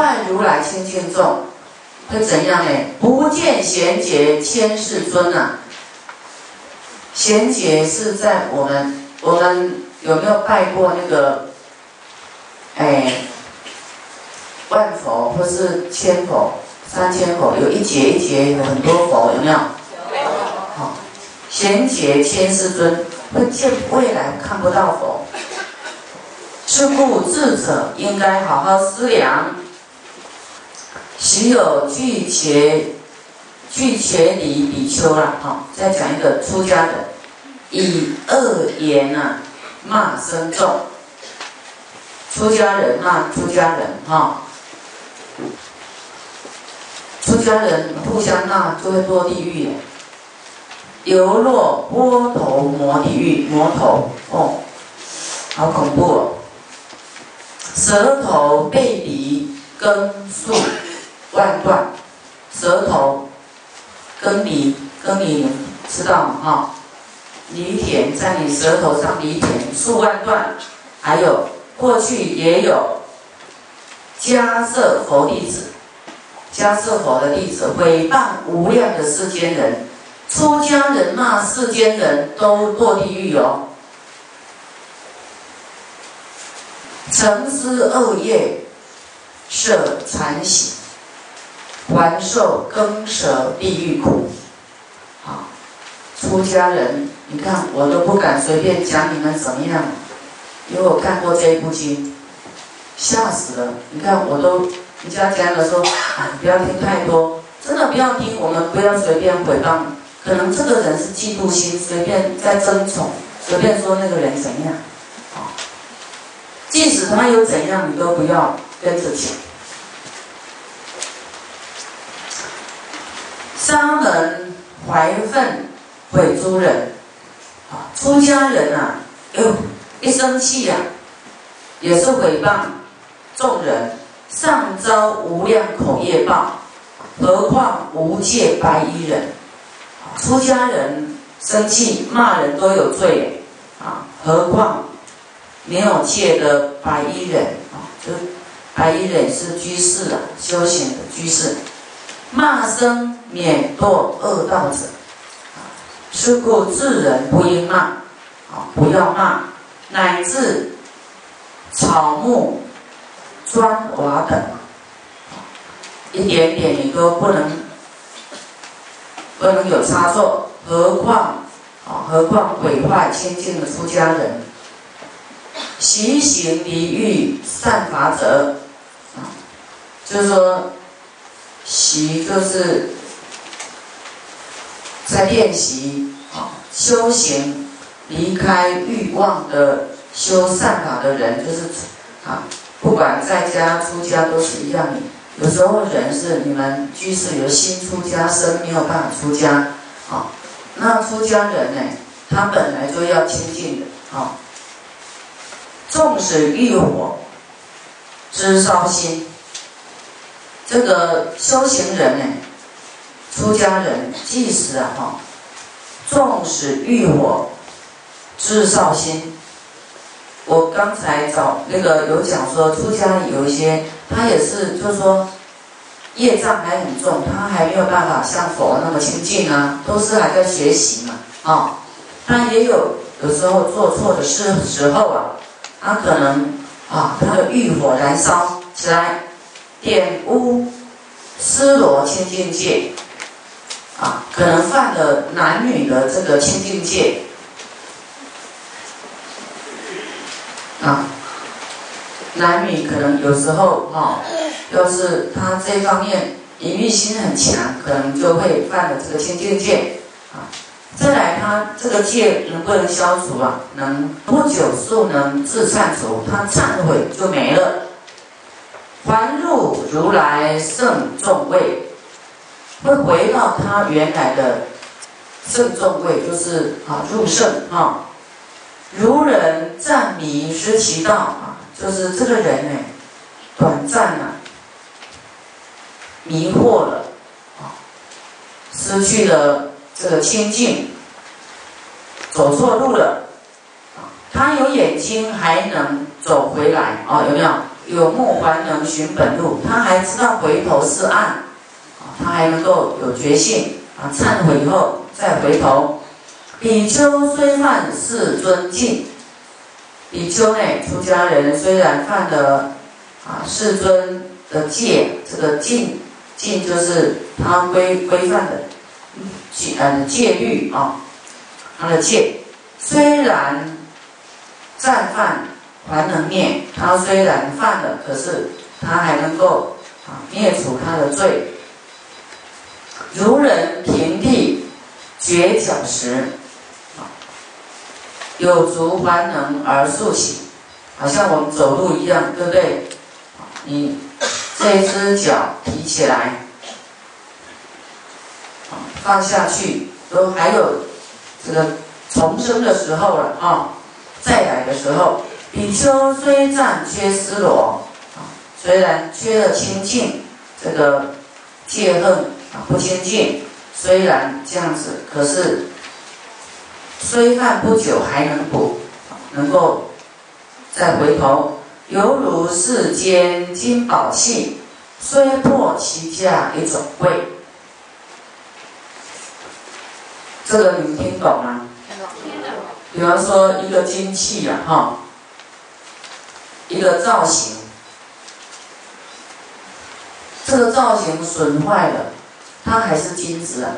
坏如来清净众，会怎样呢？不见贤劫千世尊啊！贤劫是在我们，我们有没有拜过那个？哎，万佛或是千佛、三千佛，有一节一节有很多佛，有没有？有。好，贤劫千世尊会见未来看不到佛，是故智者应该好好思量。岂有拒绝拒绝离比丘了？好，再讲一个出家的，以恶言啊骂僧众。出家人骂出家人，哈，出家人互相骂就会堕地狱，犹若波头魔地狱，魔头哦，好恐怖哦，舌头背离根树万断，舌头跟你跟你，知道吗？哈，犁田在你舌头上犁田，数万断，还有。过去也有迦摄佛弟子，迦摄佛的弟子诽谤无量的世间人，出家人骂世间人都堕地狱哦。曾思恶业，舍残喜，还受更舍地狱苦。好，出家人，你看我都不敢随便讲你们怎么样。因为我看过这一部经，吓死了！你看，我都人家讲的说，啊，不要听太多，真的不要听。我们不要随便诽谤，可能这个人是嫉妒心，随便在争宠，随便说那个人怎样，啊，即使他有怎样，你都不要跟着讲。沙门怀愤毁诸人，啊，出家人啊，哟。一生气呀，也是诽谤众人，上遭无量口业报，何况无戒白衣人？出家人生气骂人都有罪啊，何况没有戒的白衣人啊？就白衣人是居士啊，修行的居士，骂声免堕恶道者。是故智人不应骂啊，不要骂。乃至草木砖瓦等，一点点你都不能不能有差错，何况啊？何况毁坏清净的出家人，习行离欲善法者啊，就是说习就是在练习啊修行。离开欲望的修善法的人，就是啊，不管在家出家都是一样的。有时候人是你们居士有新出家生没有办法出家，啊，那出家人呢，他本来就要清净的，啊，纵使欲火知烧心，这个修行人呢，出家人即使啊，哈，纵使欲火。至少心，我刚才找那个有讲说，出家里有一些，他也是，就是说，业障还很重，他还没有办法像佛那么清净啊，都是还在学习嘛，啊，他也有有时候做错的事时候啊，他可能啊，他的欲火燃烧起来，点污失罗清净戒，啊，可能犯了男女的这个清净戒。啊，男女可能有时候哈，要是他这方面淫欲心很强，可能就会犯了这个清净戒啊。再来，他这个戒能不能消除啊？能不久速能自忏除，他忏悔就没了。还入如来圣众位，会回到他原来的正中位，就是啊入圣啊。如人暂迷失其道啊，就是这个人呢，短暂啊，迷惑了啊，失去了这个清净，走错路了啊。他有眼睛还能走回来啊？有没有？有目还能寻本路，他还知道回头是岸，他还能够有觉性啊，忏悔以后再回头。比丘虽犯世尊禁，比丘呢，出家人虽然犯了啊世尊的戒，这个禁禁就是他规规范的戒呃戒律啊，他的戒虽然再犯。还能灭，他虽然犯了，可是他还能够啊灭除他的罪。如人平地绝脚石，有足还能而速行，好像我们走路一样，对不对？你这只脚提起来，放下去，都还有这个重生的时候了啊，再来的时候。比丘虽暂缺失罗，虽然缺了清净，这个戒恨啊不清净，虽然这样子，可是虽犯不久还能补，能够再回头，犹如世间金宝器，虽破其价也总贵。这个你们听懂吗？听懂。比方说一个金器呀，哈。一个造型，这个造型损坏了，它还是金子啊，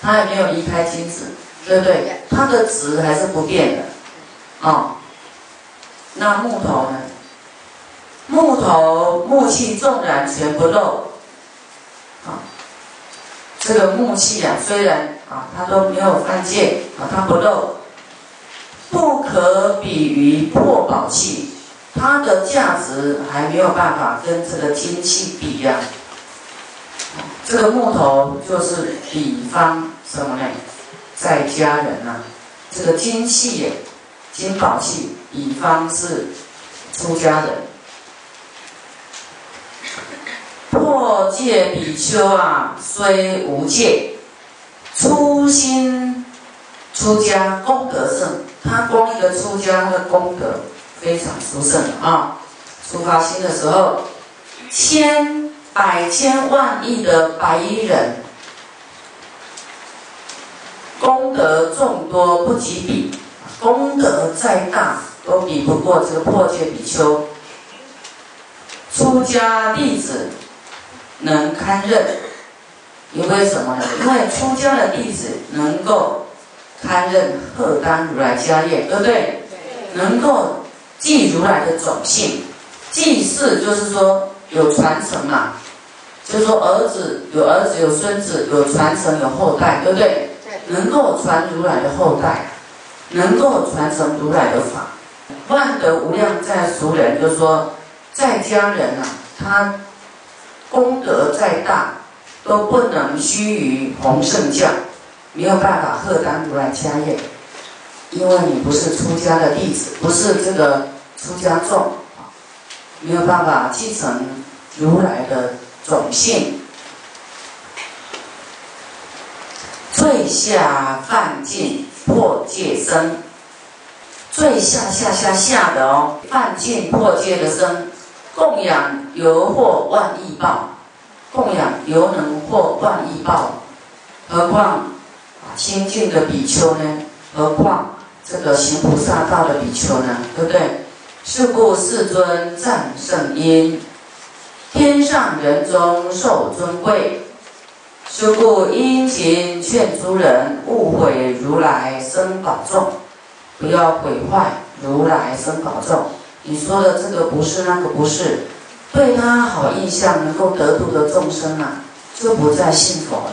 它还没有离开金子，对不对？它的值还是不变的，啊。那木头呢？木头木器纵然全不漏，啊，这个木器啊，虽然啊，它都没有犯戒啊，它不漏，不可比于破宝器。它的价值还没有办法跟这个金器比呀。这个木头就是比方什么呢？在家人呐，这个金器、金宝器，比方是出家人。破戒比丘啊，虽无戒，初心出家功德胜。他光一个出家他的功德。非常殊胜啊！出发心的时候，先百千万亿的白衣人，功德众多不及比，功德再大都比不过这个破戒比丘。出家弟子能堪任，因为什么呢？因为出家的弟子能够堪任荷担如来家业，对不对？能够。记如来的种姓，祭祀就是说有传承嘛，就说儿子有儿子有孙子有传承有后代，对不对？能够传如来的后代，能够传承如来的法，万德无量在俗人，就是说在家人啊，他功德再大，都不能须于弘圣教，没有办法贺当如来家业，因为你不是出家的弟子，不是这个。出家众啊，没有办法继承如来的种性，最下犯尽破戒生，最下下下下的哦，犯尽破戒的生，供养犹获万亿报，供养犹能获万亿报，何况清净的比丘呢？何况这个行菩萨道的比丘呢？对不对？是故世尊赞圣音，天上人中受尊贵。是故殷勤劝诸人勿毁如来生宝众，不要毁坏如来生宝众。你说的这个不是那个不是，对他好印象能够得度的众生啊，就不再信佛了。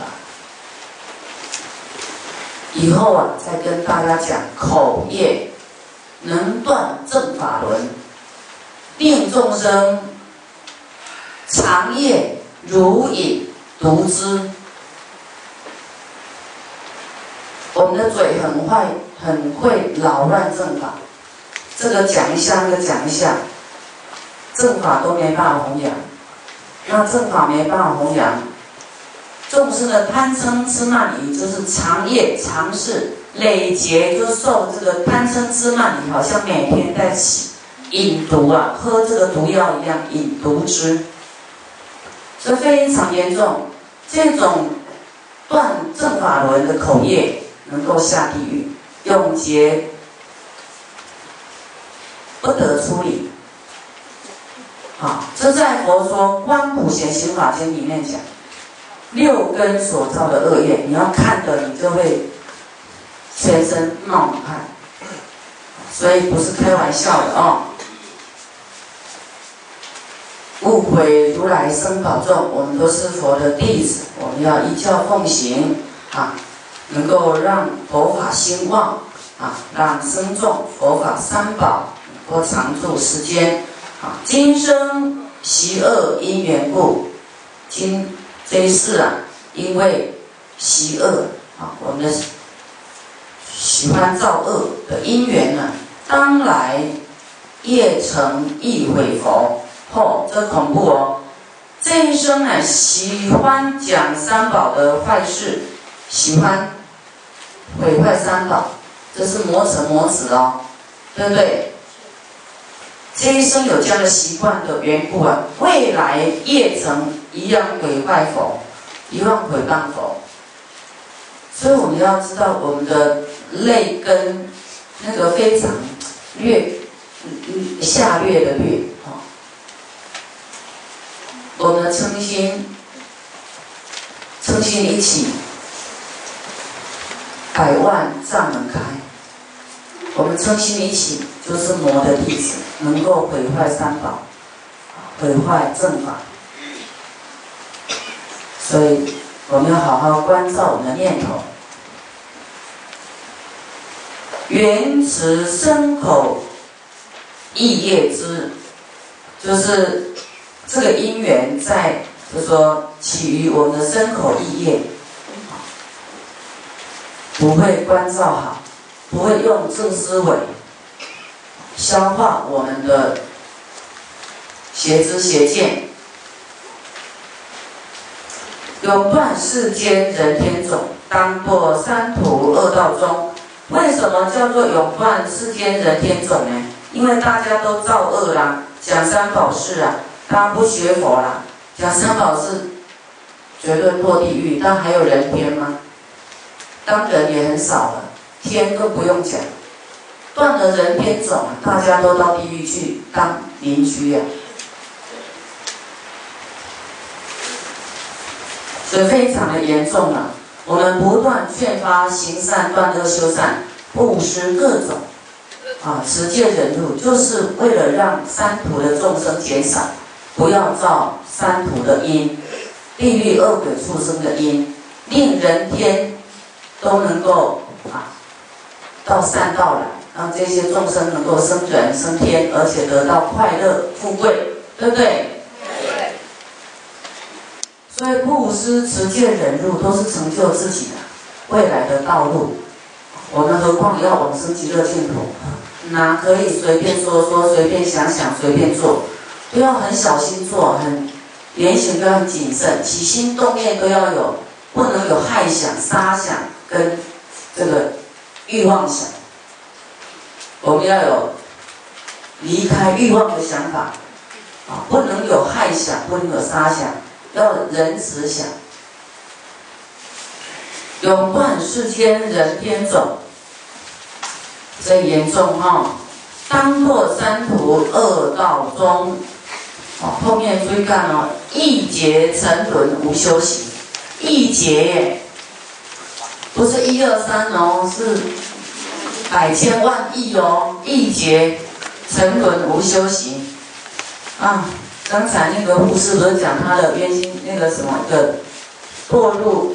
以后啊，再跟大家讲口业。能断正法轮，令众生长夜如饮毒汁。我们的嘴很坏，很会扰乱正法。这个讲一下，那个讲一下，正法都没办法弘扬。那正法没办法弘扬，众生的贪嗔痴慢疑就是长夜长事。累劫就受这个贪嗔痴慢，疑好像每天在饮毒啊，喝这个毒药一样饮毒汁，这非常严重。这种断正法轮的口业，能够下地狱，永劫不得出离。好，这在佛说《观普贤行法经》里面讲，六根所造的恶业，你要看的，你就会全身冒汗，所以不是开玩笑的哦。误会如来生保重，我们都是佛的弟子，我们要依教奉行啊，能够让佛法兴旺啊，让僧众佛法三宝能够常住世间。啊，今生习恶因缘故，今这一世啊，因为习恶啊，我们的喜欢造恶的因缘呢，当来业成亦毁佛。哦，这恐怖哦！这一生呢，喜欢讲三宝的坏事，喜欢毁坏三宝，这是魔成魔子哦，对不对？这一生有这样的习惯的缘故啊，未来业成一样毁坏佛，一样毁谤佛。所以我们要知道我们的泪根那个非常略下略的略，我们称心称心一起，百万丈门开。我们称心一起，就是魔的弟子，能够毁坏三宝，毁坏正法。所以我们要好好关照我们的念头。原持身口意业之，就是这个因缘在，就说起于我们的身口意业，不会关照好。不会用正思维消化我们的邪知邪见，永断世间人天种，当堕三途恶道中。为什么叫做永断世间人天种呢？因为大家都造恶啦，讲三宝事啊，大家不学佛啦，讲三宝是绝对堕地狱。但还有人天吗？当人也很少了。天更不用讲，断了人天种，大家都到地狱去当邻居呀，所以非常的严重啊！我们不断劝发行善、断恶修善、布施各种啊，持戒忍辱，就是为了让三途的众生减少，不要造三途的因，地狱恶鬼畜生的因，令人天都能够啊。到善道来，让这些众生能够生人升天，而且得到快乐富贵，对不对？对。所以布施、持戒、忍辱，都是成就自己的未来的道路。我们何况要往生极乐净土，哪可以随便说说、随便想想、随便做？都要很小心做，很言行都要很谨慎，起心动念都要有，不能有害想、杀想跟这个。欲望想，我们要有离开欲望的想法，啊，不能有害想，不能有杀想，要仁慈想，永断世间人天种，这严重哈，当堕三途恶道中，哦，后面注意看哦，一劫沉沦无休息，一劫。不是一二三哦，是百千万亿哦，亿劫沉沦无休息啊！刚才那个护士不是讲他的冤心那个什么的堕入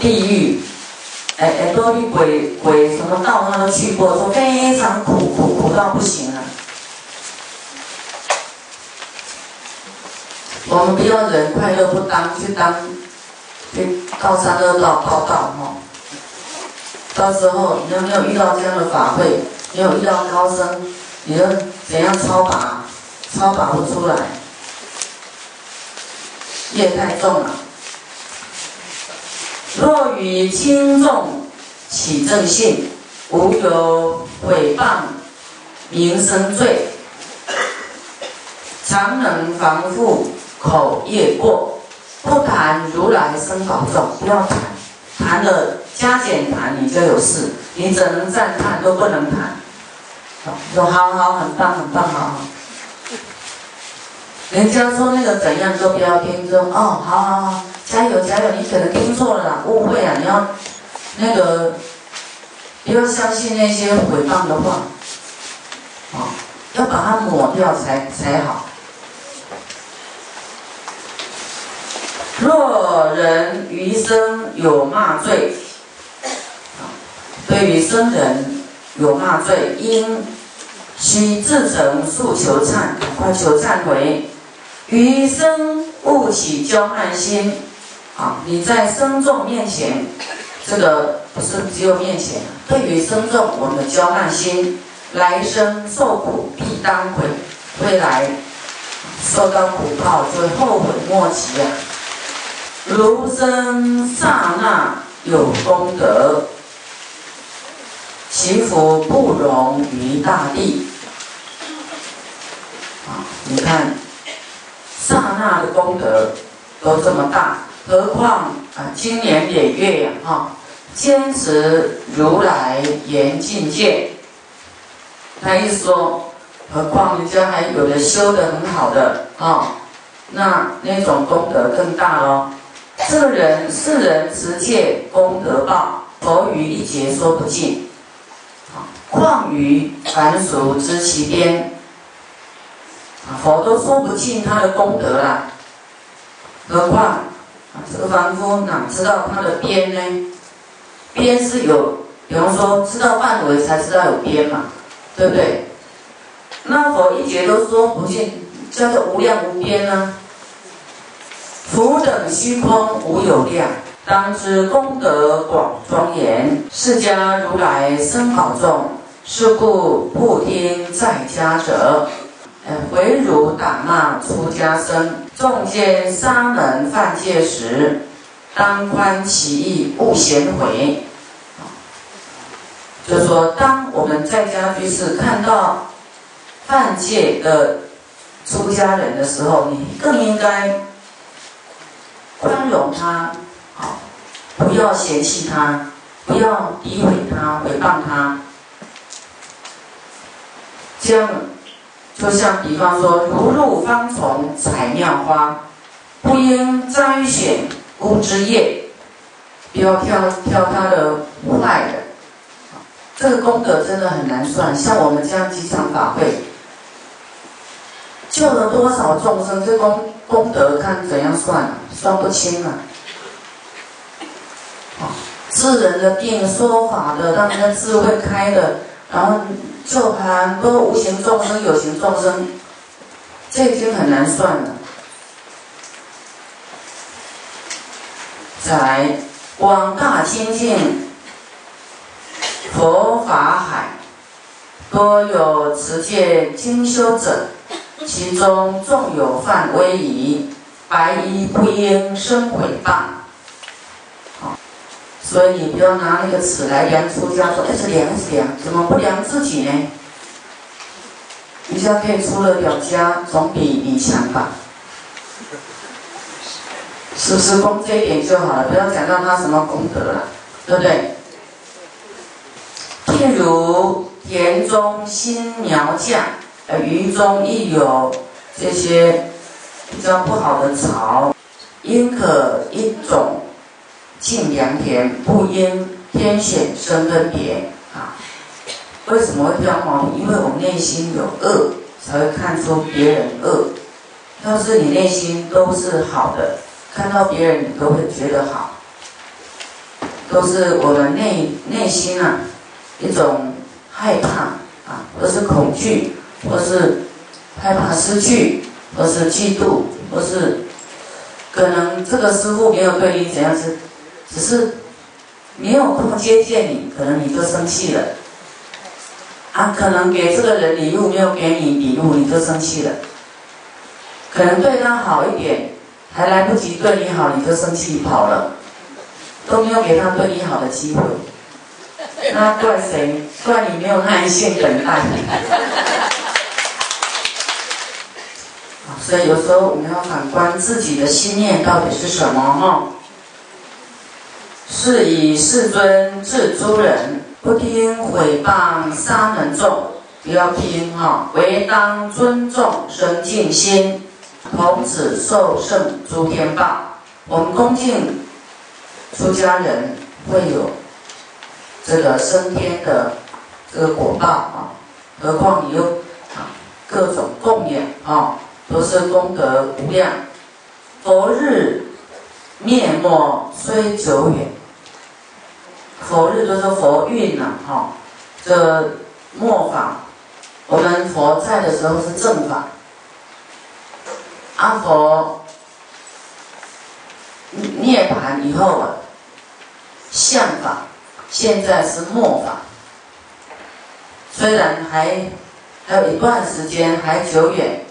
地狱，哎哎，堕地鬼鬼什么道他都去过，说非常苦苦苦到不行了。我们不要人快乐不当，去当。高三恶道报道哈，到时候你有没有遇到这样的法会？你有遇到高僧，你要怎样超拔？超拔不出来，业太重了。若与轻重起正信，无有诽谤名声罪，常能防护口业过，不谈如来生宝藏，不要谈，谈了加减谈你就有事，你只能赞叹都不能谈。说好好，很棒很棒，好好。人家说那个怎样都不要听，说哦，好好好，加油加油，你可能听错了啦，误会啊，你要那个不要相信那些诽谤的话，啊，要把它抹掉才才好。若人余生有骂罪，对于生人有骂罪，应须自诚诉求忏，赶快求忏悔。余生勿起骄慢心，啊，你在僧众面前，这个不是只有面前，对于僧众，我们的骄慢心，来生受苦必当悔，未来受到苦报就会后悔莫及啊。如生刹那有功德，其福不容于大地。啊，你看，刹那的功德都这么大，何况啊，今年累月呀，哈，坚持如来严境界。他意思说，何况人家还有的修的很好的啊，那那种功德更大喽。这人世人持戒功德报，佛于一劫说不尽。况于凡俗知其边。佛都说不尽他的功德啦，何况这个凡夫哪知道他的边呢？边是有，比方说知道范围才知道有边嘛，对不对？那佛一劫都说不尽，叫做无量无边呢？福等虚空无有量，当知功德广庄严。释迦如来生宝众，是故不听在家者。呃，唯汝打骂出家僧，众见沙门犯戒时，当宽其意，勿嫌悔。就说，当我们在家居士看到犯戒的出家人的时候，你更应该。宽容他，好，不要嫌弃他，不要诋毁他、诽谤他。这样，就像比方说，如入芳丛采妙花，不应摘选枯枝叶，不要挑挑他的坏的。这个功德真的很难算，像我们这样几场法会，救了多少众生，这功功德看怎样算。算不清了，啊，治人的病、说法的、让人的智慧开的，然后就很多无形众生、有形众生，这已经很难算了。在广大清净佛法海，多有持戒精修者，其中纵有犯威仪。白衣不应生毁谤，好，所以你不要拿那个尺来量出家，说哎是量是量，怎么不量自己呢？你现在可以出了表家，总比你强吧？时时功这一点就好了，不要讲到他什么功德了，对不对？譬如田中新苗将，呃，鱼中亦有这些。比较不好的草，应可一种尽良田，不应天选生分别啊。为什么会挑毛病？因为我们内心有恶，才会看出别人恶。要是你内心都是好的，看到别人你都会觉得好。都是我们内内心啊一种害怕啊，或是恐惧，或是害怕失去。或是嫉妒，或是可能这个师傅没有对你怎样子，只是没有空接见你，可能你就生气了。啊，可能给这个人礼物没有给你礼物，你就生气了。可能对他好一点，还来不及对你好，你就生气跑了，都没有给他对你好的机会。那怪谁？怪你没有耐心等待。所以有时候我们要反观自己的心念到底是什么哈。是以世尊治诸人不听毁谤沙门众，不要听哈，唯当尊重生敬心，童子受胜诸天报。我们恭敬出家人会有这个升天的这个果报啊，何况你又各种供养啊，都是功德无量。佛日灭没虽久远。佛日就是佛运呐，哈，这末法，我们佛在的时候是正法，阿佛涅槃以后啊，相法，现在是末法，虽然还还有一段时间还久远，